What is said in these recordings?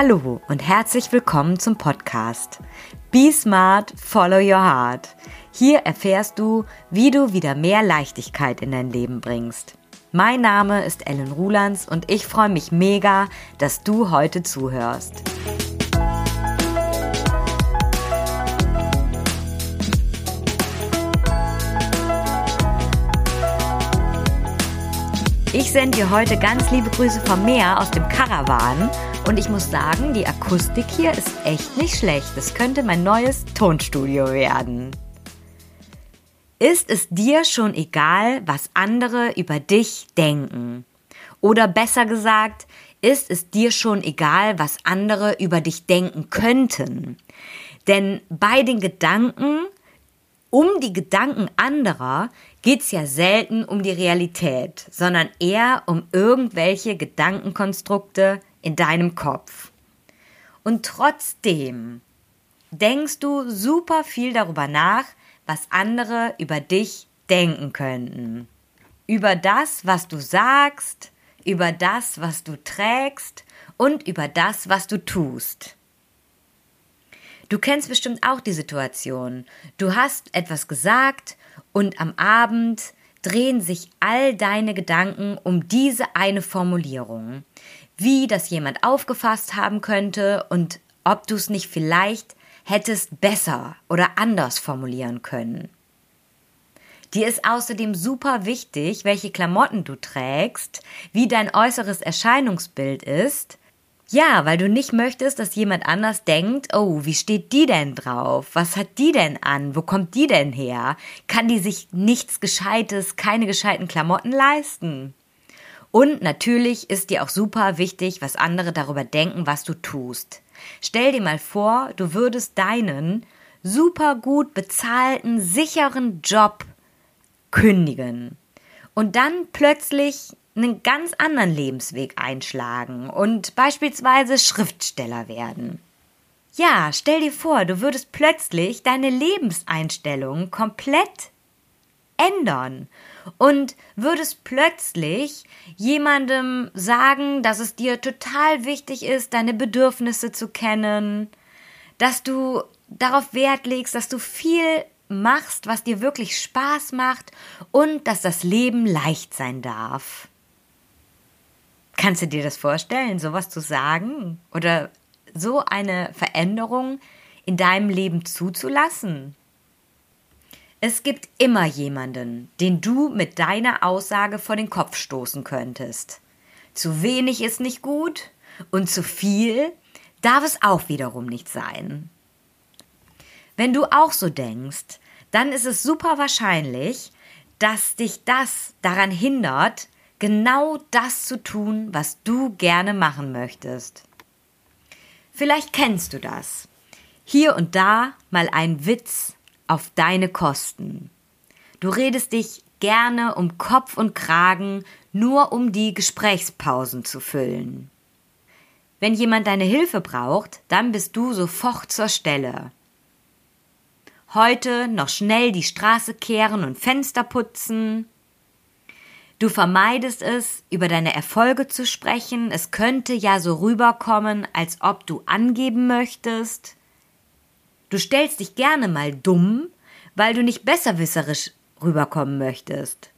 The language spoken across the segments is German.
Hallo und herzlich willkommen zum Podcast Be Smart, Follow Your Heart. Hier erfährst du, wie du wieder mehr Leichtigkeit in dein Leben bringst. Mein Name ist Ellen Rulands und ich freue mich mega, dass du heute zuhörst. Ich sende dir heute ganz liebe Grüße vom Meer aus dem Karawan und ich muss sagen, die Akustik hier ist echt nicht schlecht. Das könnte mein neues Tonstudio werden. Ist es dir schon egal, was andere über dich denken? Oder besser gesagt, ist es dir schon egal, was andere über dich denken könnten? Denn bei den Gedanken, um die Gedanken anderer geht es ja selten um die Realität, sondern eher um irgendwelche Gedankenkonstrukte, in deinem Kopf. Und trotzdem denkst du super viel darüber nach, was andere über dich denken könnten. Über das, was du sagst, über das, was du trägst und über das, was du tust. Du kennst bestimmt auch die Situation. Du hast etwas gesagt und am Abend drehen sich all deine Gedanken um diese eine Formulierung wie das jemand aufgefasst haben könnte und ob du es nicht vielleicht hättest besser oder anders formulieren können. Dir ist außerdem super wichtig, welche Klamotten du trägst, wie dein äußeres Erscheinungsbild ist. Ja, weil du nicht möchtest, dass jemand anders denkt, oh, wie steht die denn drauf? Was hat die denn an? Wo kommt die denn her? Kann die sich nichts Gescheites, keine gescheiten Klamotten leisten? Und natürlich ist dir auch super wichtig, was andere darüber denken, was du tust. Stell dir mal vor, du würdest deinen super gut bezahlten, sicheren Job kündigen und dann plötzlich einen ganz anderen Lebensweg einschlagen und beispielsweise Schriftsteller werden. Ja, stell dir vor, du würdest plötzlich deine Lebenseinstellung komplett ändern und würdest plötzlich jemandem sagen, dass es dir total wichtig ist, deine Bedürfnisse zu kennen, dass du darauf Wert legst, dass du viel machst, was dir wirklich Spaß macht und dass das Leben leicht sein darf. Kannst du dir das vorstellen, sowas zu sagen oder so eine Veränderung in deinem Leben zuzulassen? Es gibt immer jemanden, den du mit deiner Aussage vor den Kopf stoßen könntest. Zu wenig ist nicht gut und zu viel darf es auch wiederum nicht sein. Wenn du auch so denkst, dann ist es super wahrscheinlich, dass dich das daran hindert, genau das zu tun, was du gerne machen möchtest. Vielleicht kennst du das. Hier und da mal ein Witz, auf deine Kosten. Du redest dich gerne um Kopf und Kragen, nur um die Gesprächspausen zu füllen. Wenn jemand deine Hilfe braucht, dann bist du sofort zur Stelle. Heute noch schnell die Straße kehren und Fenster putzen. Du vermeidest es, über deine Erfolge zu sprechen. Es könnte ja so rüberkommen, als ob du angeben möchtest. Du stellst dich gerne mal dumm, weil du nicht besserwisserisch rüberkommen möchtest.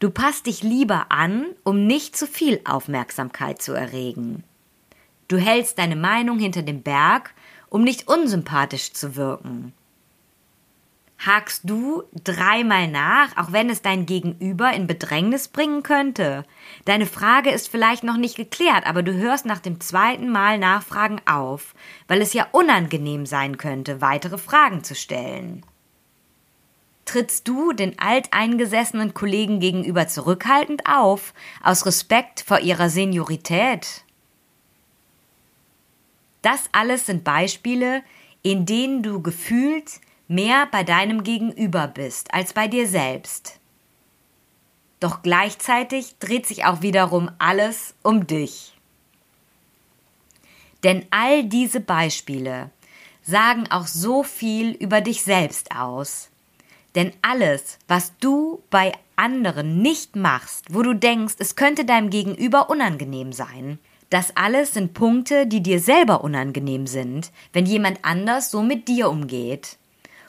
Du passt dich lieber an, um nicht zu viel Aufmerksamkeit zu erregen. Du hältst deine Meinung hinter dem Berg, um nicht unsympathisch zu wirken. Hakst du dreimal nach, auch wenn es dein Gegenüber in Bedrängnis bringen könnte? Deine Frage ist vielleicht noch nicht geklärt, aber du hörst nach dem zweiten Mal Nachfragen auf, weil es ja unangenehm sein könnte, weitere Fragen zu stellen. Trittst du den alteingesessenen Kollegen gegenüber zurückhaltend auf, aus Respekt vor ihrer Seniorität? Das alles sind Beispiele, in denen du gefühlt mehr bei deinem Gegenüber bist als bei dir selbst. Doch gleichzeitig dreht sich auch wiederum alles um dich. Denn all diese Beispiele sagen auch so viel über dich selbst aus. Denn alles, was du bei anderen nicht machst, wo du denkst, es könnte deinem Gegenüber unangenehm sein, Das alles sind Punkte, die dir selber unangenehm sind, wenn jemand anders so mit dir umgeht.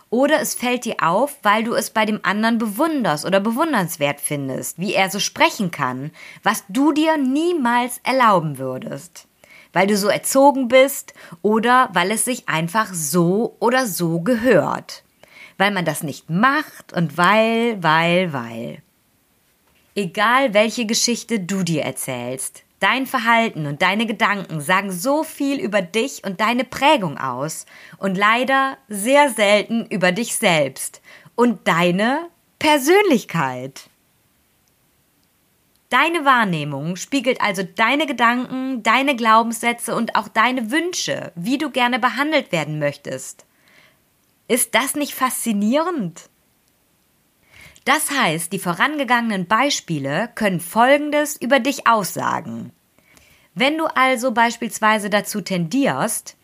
Oder es fällt dir auf, weil du es bei dem anderen bewunderst oder bewundernswert findest, wie er so sprechen kann, was du dir niemals erlauben würdest. Weil du so erzogen bist oder weil es sich einfach so oder so gehört. Weil man das nicht macht und weil, weil, weil. Egal welche Geschichte du dir erzählst, Dein Verhalten und deine Gedanken sagen so viel über dich und deine Prägung aus und leider sehr selten über dich selbst und deine Persönlichkeit. Deine Wahrnehmung spiegelt also deine Gedanken, deine Glaubenssätze und auch deine Wünsche, wie du gerne behandelt werden möchtest. Ist das nicht faszinierend? Das heißt, die vorangegangenen Beispiele können Folgendes über dich aussagen. Wenn du also beispielsweise dazu tendierst,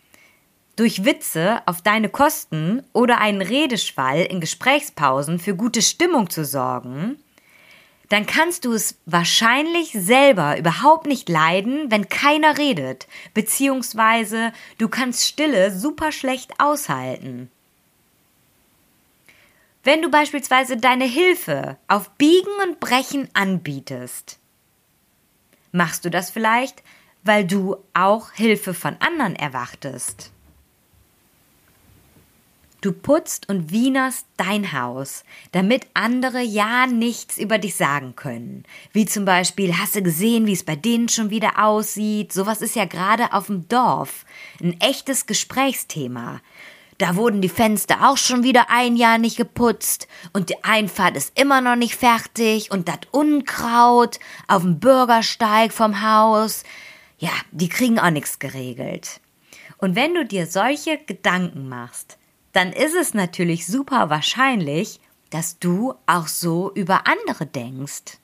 durch Witze auf deine Kosten oder einen Redeschwall in Gesprächspausen für gute Stimmung zu sorgen, dann kannst du es wahrscheinlich selber überhaupt nicht leiden, wenn keiner redet, beziehungsweise du kannst Stille super schlecht aushalten. Wenn du beispielsweise deine Hilfe auf Biegen und Brechen anbietest, machst du das vielleicht, weil du auch Hilfe von anderen erwartest. Du putzt und wienerst dein Haus, damit andere ja nichts über dich sagen können. Wie zum Beispiel, hast du gesehen, wie es bei denen schon wieder aussieht? Sowas ist ja gerade auf dem Dorf ein echtes Gesprächsthema. Da wurden die Fenster auch schon wieder ein Jahr nicht geputzt und die Einfahrt ist immer noch nicht fertig und das Unkraut auf dem Bürgersteig vom Haus. Ja, die kriegen auch nichts geregelt. Und wenn du dir solche Gedanken machst, dann ist es natürlich super wahrscheinlich, dass du auch so über andere denkst.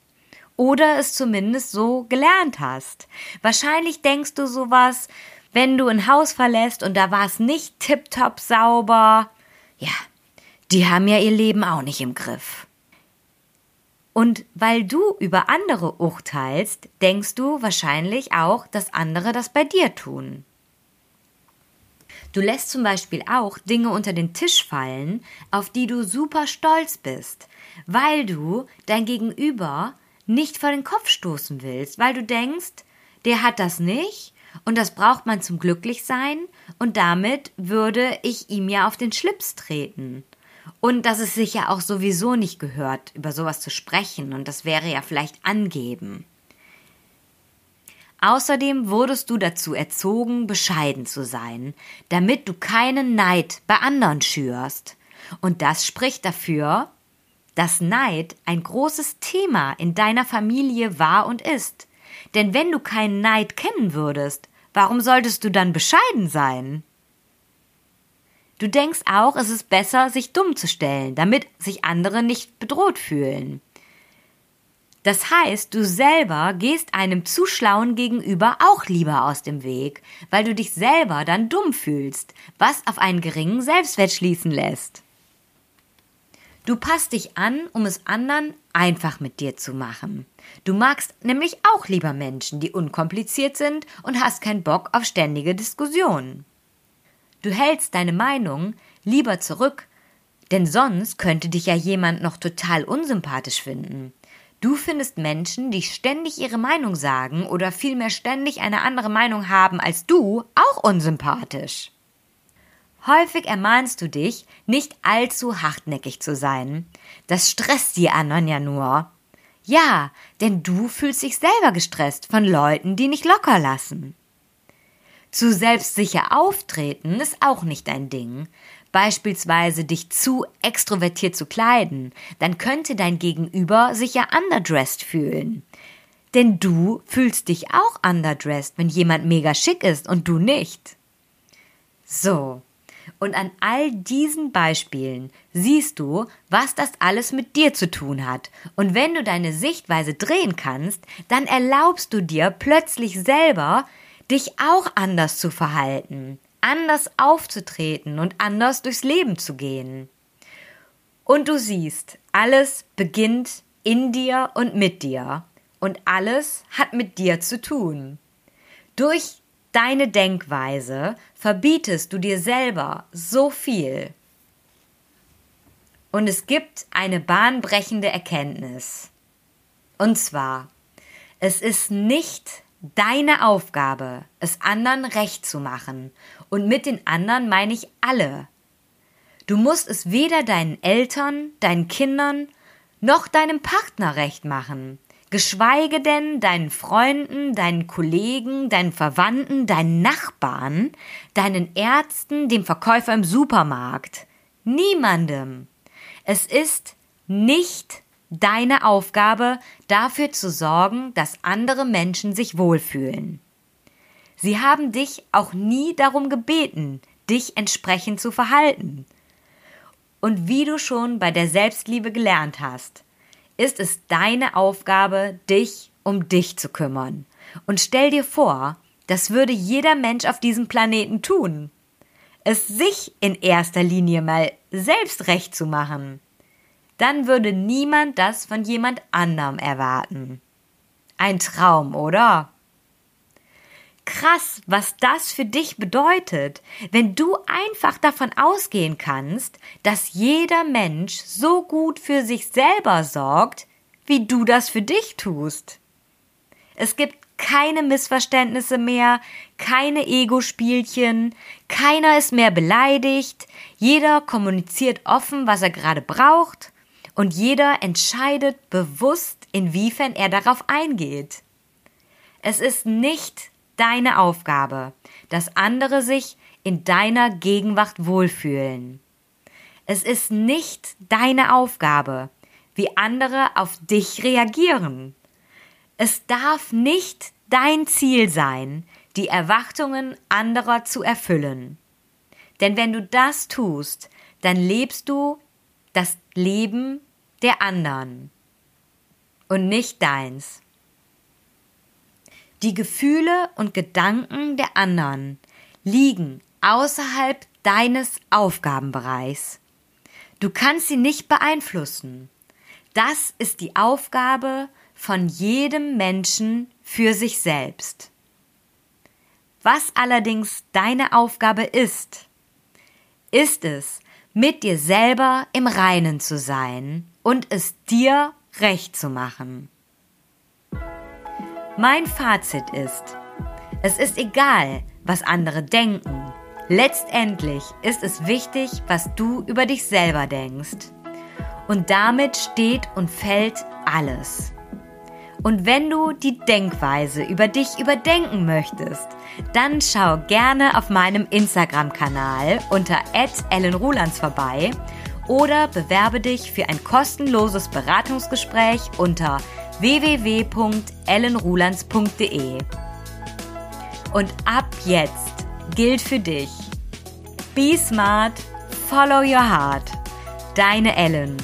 Oder es zumindest so gelernt hast. Wahrscheinlich denkst du sowas, wenn du ein Haus verlässt und da war es nicht tiptop sauber, ja, die haben ja ihr Leben auch nicht im Griff. Und weil du über andere urteilst, denkst du wahrscheinlich auch, dass andere das bei dir tun. Du lässt zum Beispiel auch Dinge unter den Tisch fallen, auf die du super stolz bist, weil du dein Gegenüber nicht vor den Kopf stoßen willst, weil du denkst, der hat das nicht und das braucht man zum Glücklichsein und damit würde ich ihm ja auf den Schlips treten. Und dass es sich ja auch sowieso nicht gehört, über sowas zu sprechen und das wäre ja vielleicht angeben. Außerdem wurdest du dazu erzogen, bescheiden zu sein, damit du keinen Neid bei anderen schürst. Und das spricht dafür, dass Neid ein großes Thema in deiner Familie war und ist. Denn wenn du keinen Neid kennen würdest, warum solltest du dann bescheiden sein? Du denkst auch, es ist besser, sich dumm zu stellen, damit sich andere nicht bedroht fühlen. Das heißt, du selber gehst einem zu schlauen gegenüber auch lieber aus dem Weg, weil du dich selber dann dumm fühlst, was auf einen geringen Selbstwert schließen lässt. Du passt dich an, um es anderen einfach mit dir zu machen. Du magst nämlich auch lieber Menschen, die unkompliziert sind und hast keinen Bock auf ständige Diskussionen. Du hältst deine Meinung lieber zurück, denn sonst könnte dich ja jemand noch total unsympathisch finden. Du findest Menschen, die ständig ihre Meinung sagen oder vielmehr ständig eine andere Meinung haben als du, auch unsympathisch. Häufig ermahnst du dich, nicht allzu hartnäckig zu sein. Das stresst die anderen ja nur. Ja, denn du fühlst dich selber gestresst von Leuten, die nicht locker lassen. Zu selbstsicher auftreten ist auch nicht dein Ding. Beispielsweise dich zu extrovertiert zu kleiden, dann könnte dein Gegenüber sich ja underdressed fühlen. Denn du fühlst dich auch underdressed, wenn jemand mega schick ist und du nicht. So, und an all diesen Beispielen siehst du, was das alles mit dir zu tun hat. Und wenn du deine Sichtweise drehen kannst, dann erlaubst du dir plötzlich selber, dich auch anders zu verhalten, anders aufzutreten und anders durchs Leben zu gehen. Und du siehst, alles beginnt in dir und mit dir. Und alles hat mit dir zu tun. Durch deine Denkweise verbietest du dir selber so viel. Und es gibt eine bahnbrechende Erkenntnis. Und zwar, es ist nicht deine Aufgabe, es anderen recht zu machen. Und mit den anderen meine ich alle. Du musst es weder deinen Eltern, deinen Kindern noch deinem Partner recht machen, geschweige denn deinen Freunden, deinen Kollegen, deinen Verwandten, deinen Nachbarn, deinen Ärzten, dem Verkäufer im Supermarkt. Niemandem. Es ist nicht deine Aufgabe, dafür zu sorgen, dass andere Menschen sich wohlfühlen. Sie haben dich auch nie darum gebeten, dich entsprechend zu verhalten. Und wie du schon bei der Selbstliebe gelernt hast, ist es deine Aufgabe, dich um dich zu kümmern. Und stell dir vor, das würde jeder Mensch auf diesem Planeten tun. Es sich in erster Linie mal selbst recht zu machen. Dann würde niemand das von jemand anderem erwarten. Ein Traum, oder? krass, was das für dich bedeutet, wenn du einfach davon ausgehen kannst, dass jeder Mensch so gut für sich selber sorgt, wie du das für dich tust. Es gibt keine Missverständnisse mehr, keine Ego-Spielchen, keiner ist mehr beleidigt, jeder kommuniziert offen, was er gerade braucht, und jeder entscheidet bewusst, inwiefern er darauf eingeht. Es ist nicht deine Aufgabe, dass andere sich in deiner Gegenwart wohlfühlen. Es ist nicht deine Aufgabe, wie andere auf dich reagieren. Es darf nicht dein Ziel sein, die Erwartungen anderer zu erfüllen. Denn wenn du das tust, dann lebst du das Leben der anderen und nicht deins. Die Gefühle und Gedanken der anderen liegen außerhalb deines Aufgabenbereichs. Du kannst sie nicht beeinflussen. Das ist die Aufgabe von jedem Menschen für sich selbst. Was allerdings deine Aufgabe ist, ist es, mit dir selber im Reinen zu sein und es dir recht zu machen. Mein Fazit ist, es ist egal, was andere denken. Letztendlich ist es wichtig, was du über dich selber denkst. Und damit steht und fällt alles. Und wenn du die Denkweise über dich überdenken möchtest, dann schau gerne auf meinem Instagram-Kanal unter @ellenrulands vorbei oder bewerbe dich für ein kostenloses Beratungsgespräch unter www.ellenrulands.de. Und ab jetzt gilt für dich: Be smart, follow your heart. Deine Ellen.